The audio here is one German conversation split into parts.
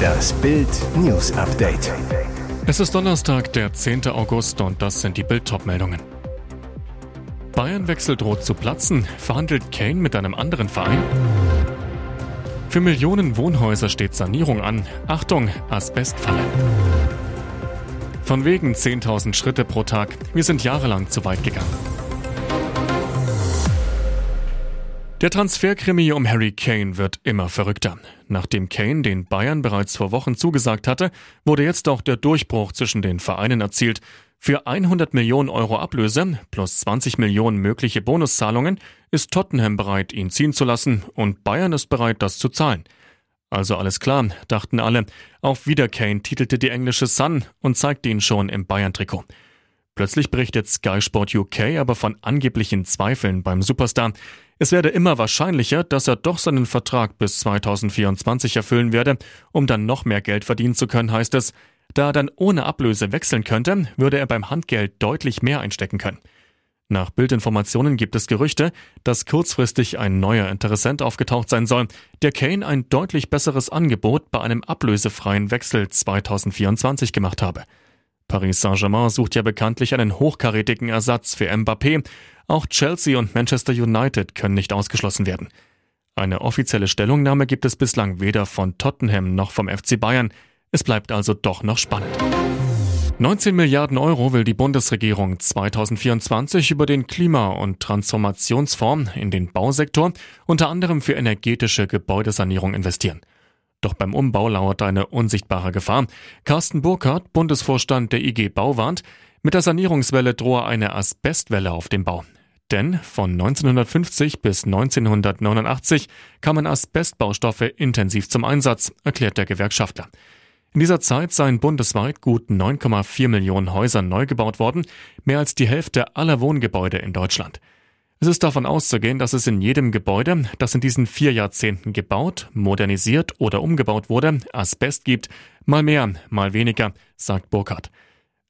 Das Bild News Update. Es ist Donnerstag, der 10. August und das sind die Bild meldungen Bayern-Wechsel droht zu platzen, verhandelt Kane mit einem anderen Verein. Für Millionen Wohnhäuser steht Sanierung an. Achtung, Asbestfalle. Von wegen 10.000 Schritte pro Tag. Wir sind jahrelang zu weit gegangen. Der Transferkrimi um Harry Kane wird immer verrückter. Nachdem Kane den Bayern bereits vor Wochen zugesagt hatte, wurde jetzt auch der Durchbruch zwischen den Vereinen erzielt. Für 100 Millionen Euro Ablöse plus 20 Millionen mögliche Bonuszahlungen ist Tottenham bereit, ihn ziehen zu lassen und Bayern ist bereit, das zu zahlen. Also alles klar, dachten alle. Auch wieder Kane titelte die englische Sun und zeigte ihn schon im Bayern-Trikot. Plötzlich berichtet Sky Sport UK aber von angeblichen Zweifeln beim Superstar. Es werde immer wahrscheinlicher, dass er doch seinen Vertrag bis 2024 erfüllen werde, um dann noch mehr Geld verdienen zu können, heißt es. Da er dann ohne Ablöse wechseln könnte, würde er beim Handgeld deutlich mehr einstecken können. Nach Bildinformationen gibt es Gerüchte, dass kurzfristig ein neuer Interessent aufgetaucht sein soll, der Kane ein deutlich besseres Angebot bei einem ablösefreien Wechsel 2024 gemacht habe. Paris Saint-Germain sucht ja bekanntlich einen hochkarätigen Ersatz für Mbappé. Auch Chelsea und Manchester United können nicht ausgeschlossen werden. Eine offizielle Stellungnahme gibt es bislang weder von Tottenham noch vom FC Bayern. Es bleibt also doch noch spannend. 19 Milliarden Euro will die Bundesregierung 2024 über den Klima- und Transformationsfonds in den Bausektor, unter anderem für energetische Gebäudesanierung investieren. Doch beim Umbau lauert eine unsichtbare Gefahr. Carsten Burkhardt, Bundesvorstand der IG Bau, warnt, mit der Sanierungswelle drohe eine Asbestwelle auf dem Bau. Denn von 1950 bis 1989 kamen Asbestbaustoffe intensiv zum Einsatz, erklärt der Gewerkschaftler. In dieser Zeit seien bundesweit gut 9,4 Millionen Häuser neu gebaut worden, mehr als die Hälfte aller Wohngebäude in Deutschland. Es ist davon auszugehen, dass es in jedem Gebäude, das in diesen vier Jahrzehnten gebaut, modernisiert oder umgebaut wurde, Asbest gibt, mal mehr, mal weniger, sagt Burkhardt.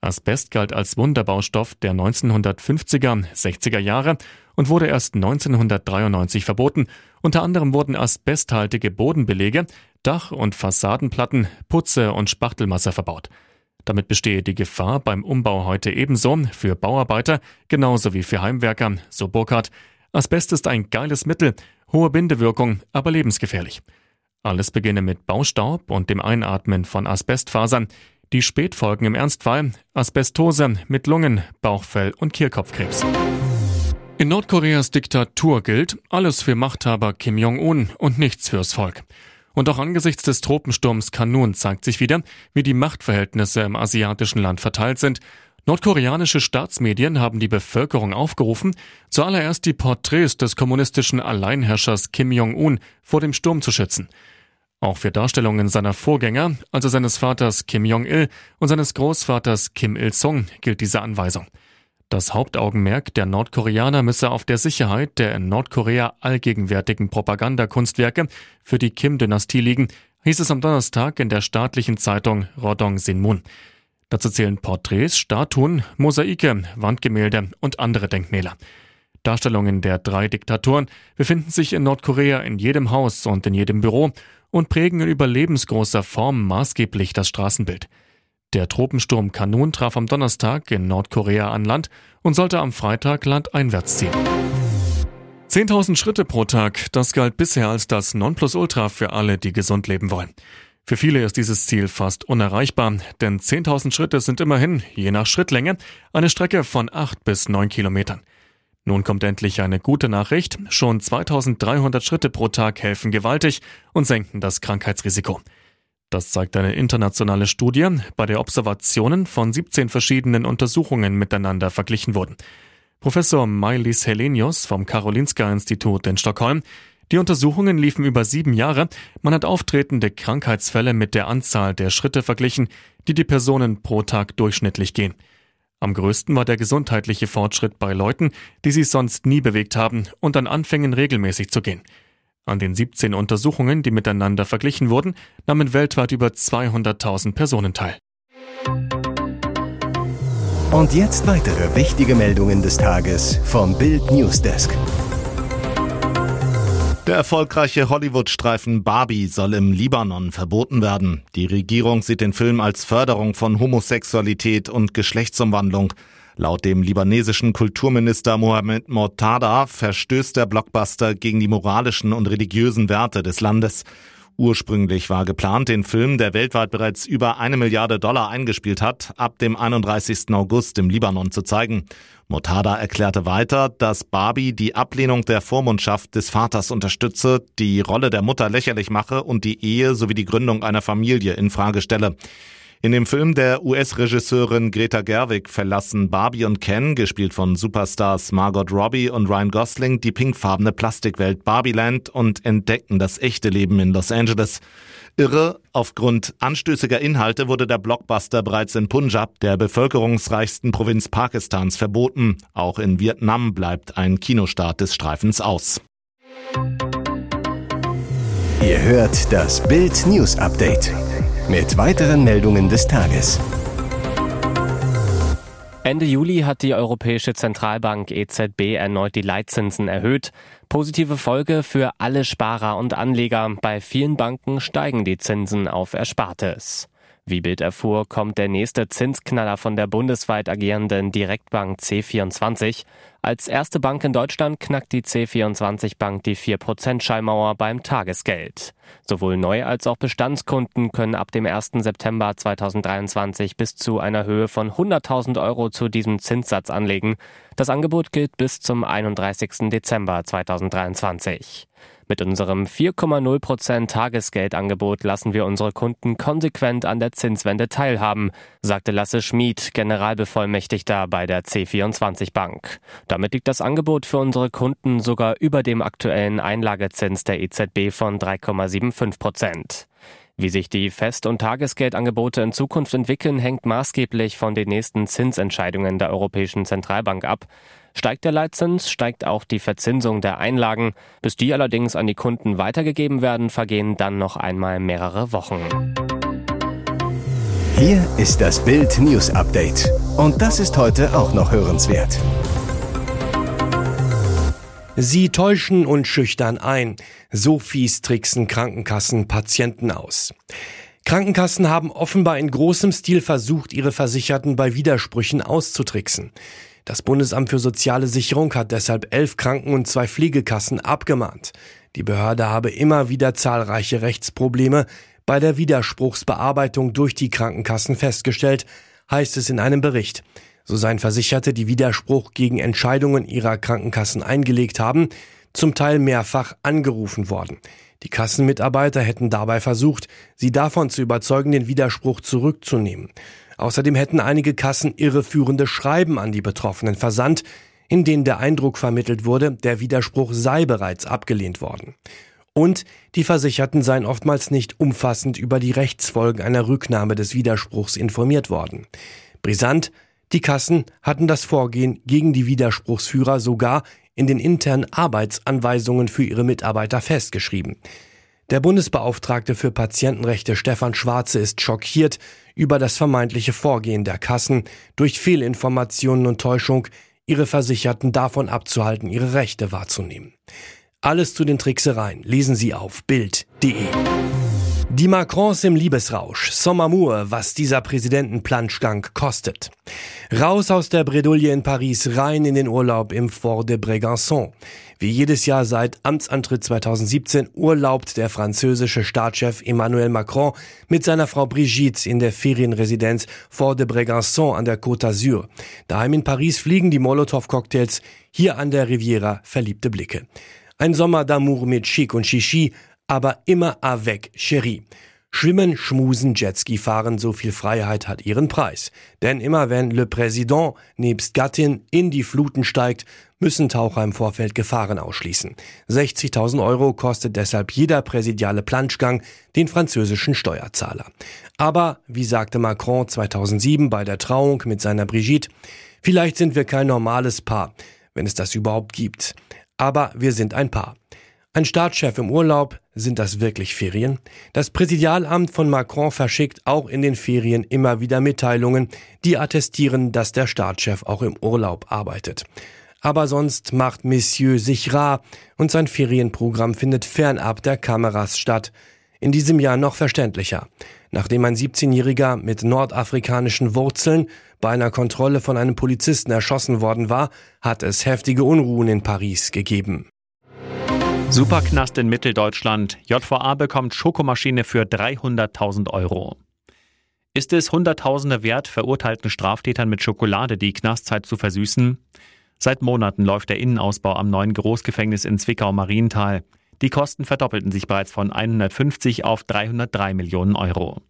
Asbest galt als Wunderbaustoff der 1950er, 60er Jahre und wurde erst 1993 verboten. Unter anderem wurden asbesthaltige Bodenbelege, Dach- und Fassadenplatten, Putze und Spachtelmasse verbaut. Damit bestehe die Gefahr beim Umbau heute ebenso für Bauarbeiter genauso wie für Heimwerker, so Burkhardt. Asbest ist ein geiles Mittel, hohe Bindewirkung, aber lebensgefährlich. Alles beginne mit Baustaub und dem Einatmen von Asbestfasern. Die Spätfolgen im Ernstfall Asbestose mit Lungen, Bauchfell und Kehlkopfkrebs. In Nordkoreas Diktatur gilt alles für Machthaber Kim Jong-un und nichts fürs Volk. Und auch angesichts des Tropensturms Kanun zeigt sich wieder, wie die Machtverhältnisse im asiatischen Land verteilt sind. Nordkoreanische Staatsmedien haben die Bevölkerung aufgerufen, zuallererst die Porträts des kommunistischen Alleinherrschers Kim Jong-un vor dem Sturm zu schützen. Auch für Darstellungen seiner Vorgänger, also seines Vaters Kim Jong-il und seines Großvaters Kim Il-sung, gilt diese Anweisung. Das Hauptaugenmerk der Nordkoreaner müsse auf der Sicherheit der in Nordkorea allgegenwärtigen Propagandakunstwerke für die Kim-Dynastie liegen, hieß es am Donnerstag in der staatlichen Zeitung Rodong Sinmun. Dazu zählen Porträts, Statuen, Mosaike, Wandgemälde und andere Denkmäler. Darstellungen der drei Diktatoren befinden sich in Nordkorea in jedem Haus und in jedem Büro und prägen in überlebensgroßer Form maßgeblich das Straßenbild. Der Tropensturm Kanun traf am Donnerstag in Nordkorea an Land und sollte am Freitag landeinwärts ziehen. 10.000 Schritte pro Tag, das galt bisher als das Nonplusultra für alle, die gesund leben wollen. Für viele ist dieses Ziel fast unerreichbar, denn 10.000 Schritte sind immerhin, je nach Schrittlänge, eine Strecke von 8 bis 9 Kilometern. Nun kommt endlich eine gute Nachricht. Schon 2300 Schritte pro Tag helfen gewaltig und senken das Krankheitsrisiko. Das zeigt eine internationale Studie, bei der Observationen von 17 verschiedenen Untersuchungen miteinander verglichen wurden. Professor Mailis Helenius vom Karolinska Institut in Stockholm. Die Untersuchungen liefen über sieben Jahre. Man hat auftretende Krankheitsfälle mit der Anzahl der Schritte verglichen, die die Personen pro Tag durchschnittlich gehen. Am größten war der gesundheitliche Fortschritt bei Leuten, die sich sonst nie bewegt haben und dann anfängen regelmäßig zu gehen. An den 17 Untersuchungen, die miteinander verglichen wurden, nahmen weltweit über 200.000 Personen teil. Und jetzt weitere wichtige Meldungen des Tages vom Bild Newsdesk. Der erfolgreiche Hollywood-Streifen Barbie soll im Libanon verboten werden. Die Regierung sieht den Film als Förderung von Homosexualität und Geschlechtsumwandlung. Laut dem libanesischen Kulturminister Mohamed Mortada verstößt der Blockbuster gegen die moralischen und religiösen Werte des Landes. Ursprünglich war geplant, den Film, der weltweit bereits über eine Milliarde Dollar eingespielt hat, ab dem 31. August im Libanon zu zeigen. Motada erklärte weiter, dass Barbie die Ablehnung der Vormundschaft des Vaters unterstütze, die Rolle der Mutter lächerlich mache und die Ehe sowie die Gründung einer Familie in Frage stelle. In dem Film der US-Regisseurin Greta Gerwig verlassen Barbie und Ken, gespielt von Superstars Margot Robbie und Ryan Gosling, die pinkfarbene Plastikwelt Barbieland und entdecken das echte Leben in Los Angeles. Irre, aufgrund anstößiger Inhalte wurde der Blockbuster bereits in Punjab, der bevölkerungsreichsten Provinz Pakistans, verboten. Auch in Vietnam bleibt ein Kinostart des Streifens aus. Ihr hört das Bild News Update mit weiteren Meldungen des Tages. Ende Juli hat die Europäische Zentralbank EZB erneut die Leitzinsen erhöht. Positive Folge für alle Sparer und Anleger. Bei vielen Banken steigen die Zinsen auf Erspartes. Wie Bild erfuhr, kommt der nächste Zinsknaller von der bundesweit agierenden Direktbank C24. Als erste Bank in Deutschland knackt die C24 Bank die 4%-Schallmauer beim Tagesgeld. Sowohl Neu- als auch Bestandskunden können ab dem 1. September 2023 bis zu einer Höhe von 100.000 Euro zu diesem Zinssatz anlegen. Das Angebot gilt bis zum 31. Dezember 2023. Mit unserem 4,0% Tagesgeldangebot lassen wir unsere Kunden konsequent an der Zinswende teilhaben, sagte Lasse Schmid, Generalbevollmächtigter bei der C24 Bank. Damit liegt das Angebot für unsere Kunden sogar über dem aktuellen Einlagezins der EZB von 3,75% Wie sich die Fest- und Tagesgeldangebote in Zukunft entwickeln, hängt maßgeblich von den nächsten Zinsentscheidungen der Europäischen Zentralbank ab. Steigt der Leitzins, steigt auch die Verzinsung der Einlagen. Bis die allerdings an die Kunden weitergegeben werden, vergehen dann noch einmal mehrere Wochen. Hier ist das Bild News Update. Und das ist heute auch noch hörenswert. Sie täuschen und schüchtern ein. So fies tricksen Krankenkassen Patienten aus. Krankenkassen haben offenbar in großem Stil versucht, ihre Versicherten bei Widersprüchen auszutricksen. Das Bundesamt für soziale Sicherung hat deshalb elf Kranken- und zwei Pflegekassen abgemahnt. Die Behörde habe immer wieder zahlreiche Rechtsprobleme bei der Widerspruchsbearbeitung durch die Krankenkassen festgestellt, heißt es in einem Bericht. So seien Versicherte, die Widerspruch gegen Entscheidungen ihrer Krankenkassen eingelegt haben, zum Teil mehrfach angerufen worden. Die Kassenmitarbeiter hätten dabei versucht, sie davon zu überzeugen, den Widerspruch zurückzunehmen. Außerdem hätten einige Kassen irreführende Schreiben an die Betroffenen versandt, in denen der Eindruck vermittelt wurde, der Widerspruch sei bereits abgelehnt worden. Und die Versicherten seien oftmals nicht umfassend über die Rechtsfolgen einer Rücknahme des Widerspruchs informiert worden. Brisant, die Kassen hatten das Vorgehen gegen die Widerspruchsführer sogar in den internen Arbeitsanweisungen für ihre Mitarbeiter festgeschrieben. Der Bundesbeauftragte für Patientenrechte Stefan Schwarze ist schockiert über das vermeintliche Vorgehen der Kassen, durch Fehlinformationen und Täuschung ihre Versicherten davon abzuhalten, ihre Rechte wahrzunehmen. Alles zu den Tricksereien lesen Sie auf Bild.de. Die Macrons im Liebesrausch. Sommermour, was dieser Präsidentenplanschgang kostet. Raus aus der Bredouille in Paris, rein in den Urlaub im Fort de Brégançon. Wie jedes Jahr seit Amtsantritt 2017 urlaubt der französische Staatschef Emmanuel Macron mit seiner Frau Brigitte in der Ferienresidenz Fort de Brégançon an der Côte d'Azur. Daheim in Paris fliegen die Molotow-Cocktails, hier an der Riviera verliebte Blicke. Ein Sommer d'amour mit Chic und Chichi, aber immer avec Cherie. Schwimmen, schmusen, Jetski fahren, so viel Freiheit hat ihren Preis. Denn immer wenn Le Président nebst Gattin in die Fluten steigt, müssen Taucher im Vorfeld Gefahren ausschließen. 60.000 Euro kostet deshalb jeder präsidiale Planschgang den französischen Steuerzahler. Aber, wie sagte Macron 2007 bei der Trauung mit seiner Brigitte, vielleicht sind wir kein normales Paar, wenn es das überhaupt gibt. Aber wir sind ein Paar. Ein Staatschef im Urlaub, sind das wirklich Ferien? Das Präsidialamt von Macron verschickt auch in den Ferien immer wieder Mitteilungen, die attestieren, dass der Staatschef auch im Urlaub arbeitet. Aber sonst macht Monsieur sich rar und sein Ferienprogramm findet fernab der Kameras statt. In diesem Jahr noch verständlicher. Nachdem ein 17-Jähriger mit nordafrikanischen Wurzeln bei einer Kontrolle von einem Polizisten erschossen worden war, hat es heftige Unruhen in Paris gegeben. Superknast in Mitteldeutschland. JVA bekommt Schokomaschine für 300.000 Euro. Ist es Hunderttausende wert, verurteilten Straftätern mit Schokolade die Knastzeit zu versüßen? Seit Monaten läuft der Innenausbau am neuen Großgefängnis in Zwickau-Marienthal. Die Kosten verdoppelten sich bereits von 150 auf 303 Millionen Euro.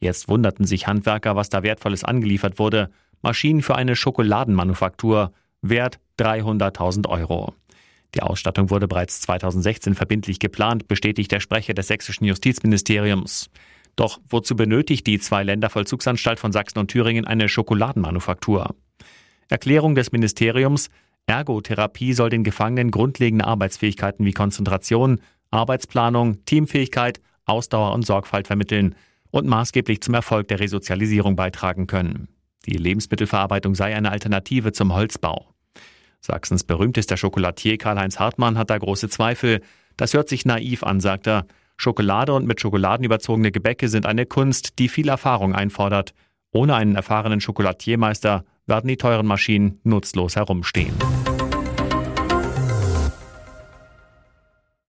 Jetzt wunderten sich Handwerker, was da Wertvolles angeliefert wurde. Maschinen für eine Schokoladenmanufaktur, Wert 300.000 Euro. Die Ausstattung wurde bereits 2016 verbindlich geplant, bestätigt der Sprecher des sächsischen Justizministeriums. Doch wozu benötigt die Zwei-Länder-Vollzugsanstalt von Sachsen und Thüringen eine Schokoladenmanufaktur? Erklärung des Ministeriums, Ergotherapie soll den Gefangenen grundlegende Arbeitsfähigkeiten wie Konzentration, Arbeitsplanung, Teamfähigkeit, Ausdauer und Sorgfalt vermitteln und maßgeblich zum Erfolg der Resozialisierung beitragen können. Die Lebensmittelverarbeitung sei eine Alternative zum Holzbau. Sachsens berühmtester Schokolatier Karl-Heinz Hartmann hat da große Zweifel. Das hört sich naiv an, sagt er. Schokolade und mit Schokoladen überzogene Gebäcke sind eine Kunst, die viel Erfahrung einfordert. Ohne einen erfahrenen Schokolatiermeister werden die teuren Maschinen nutzlos herumstehen.